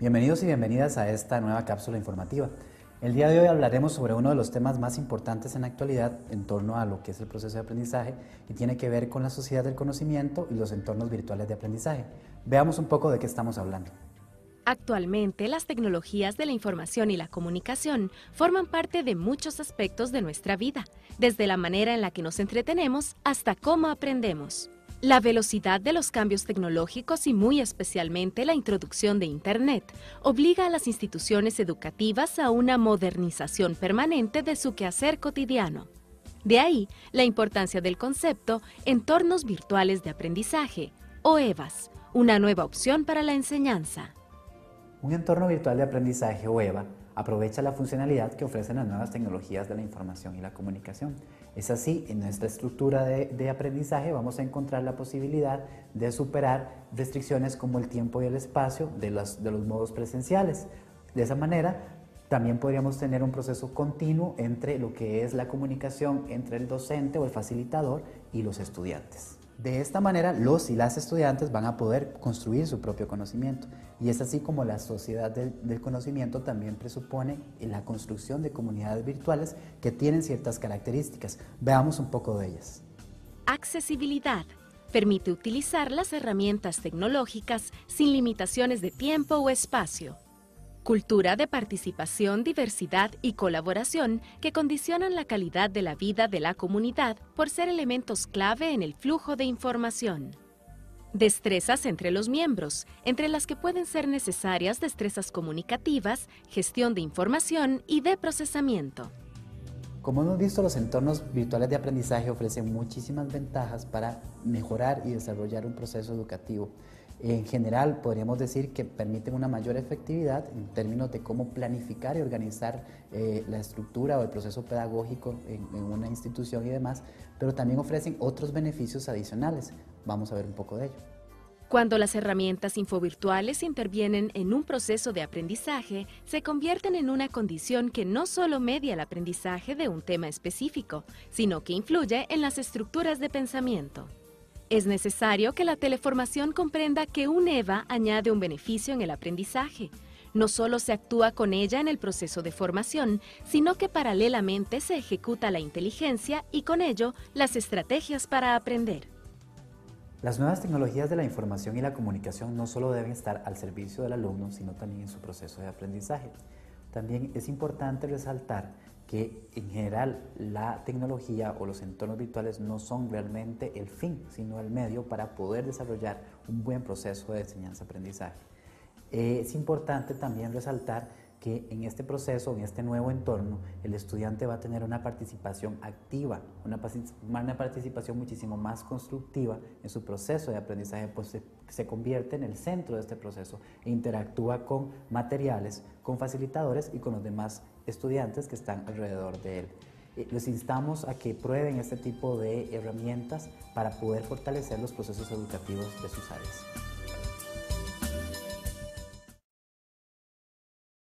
Bienvenidos y bienvenidas a esta nueva cápsula informativa. El día de hoy hablaremos sobre uno de los temas más importantes en la actualidad en torno a lo que es el proceso de aprendizaje y tiene que ver con la sociedad del conocimiento y los entornos virtuales de aprendizaje. Veamos un poco de qué estamos hablando. Actualmente, las tecnologías de la información y la comunicación forman parte de muchos aspectos de nuestra vida, desde la manera en la que nos entretenemos hasta cómo aprendemos. La velocidad de los cambios tecnológicos y muy especialmente la introducción de Internet obliga a las instituciones educativas a una modernización permanente de su quehacer cotidiano. De ahí la importancia del concepto entornos virtuales de aprendizaje, o EVAs, una nueva opción para la enseñanza. Un entorno virtual de aprendizaje, o EVA, aprovecha la funcionalidad que ofrecen las nuevas tecnologías de la información y la comunicación. Es así, en nuestra estructura de, aprendizaje vamos a encontrar la posibilidad de superar restricciones como el tiempo y el espacio de los, modos presenciales. De esa manera, también podríamos tener un proceso continuo entre lo que es la comunicación entre el docente o el facilitador y los estudiantes. De esta manera, los y las estudiantes van a poder construir su propio conocimiento. Y es así como la sociedad del, conocimiento también presupone la construcción de comunidades virtuales que tienen ciertas características. Veamos un poco de ellas. Accesibilidad. Permite utilizar las herramientas tecnológicas sin limitaciones de tiempo o espacio. Cultura de participación, diversidad y colaboración que condicionan la calidad de la vida de la comunidad por ser elementos clave en el flujo de información. Destrezas entre los miembros, entre las que pueden ser necesarias destrezas comunicativas, gestión de información y de procesamiento. Como hemos visto, los entornos virtuales de aprendizaje ofrecen muchísimas ventajas para mejorar y desarrollar un proceso educativo en general, podríamos decir que permiten una mayor efectividad en términos de cómo planificar y organizar eh, la estructura o el proceso pedagógico en, en, una institución y demás, pero también ofrecen otros beneficios adicionales. Vamos a ver un poco de ello. Cuando las herramientas infovirtuales intervienen en un proceso de aprendizaje, se convierten en una condición que no solo media el aprendizaje de un tema específico, sino que influye en las estructuras de pensamiento. Es necesario que la teleformación comprenda que un EVA añade un beneficio en el aprendizaje. No solo se actúa con ella en el proceso de formación, sino que paralelamente se ejecuta la inteligencia y con ello las estrategias para aprender. Las nuevas tecnologías de la información y la comunicación no solo deben estar al servicio del alumno, sino también en su proceso de aprendizaje. También es importante resaltar que en general la tecnología o los entornos virtuales no son realmente el fin, sino el medio para poder desarrollar un buen proceso de enseñanza-aprendizaje. Es importante también resaltar que en este proceso, en este nuevo entorno, el estudiante va a tener una participación activa, una, participación muchísimo más constructiva en su proceso de aprendizaje, pues se, se, convierte en el centro de este proceso e interactúa con materiales, con facilitadores y con los demás estudiantes que están alrededor de él. Eh, les instamos a que prueben este tipo de herramientas para poder fortalecer los procesos educativos de sus áreas.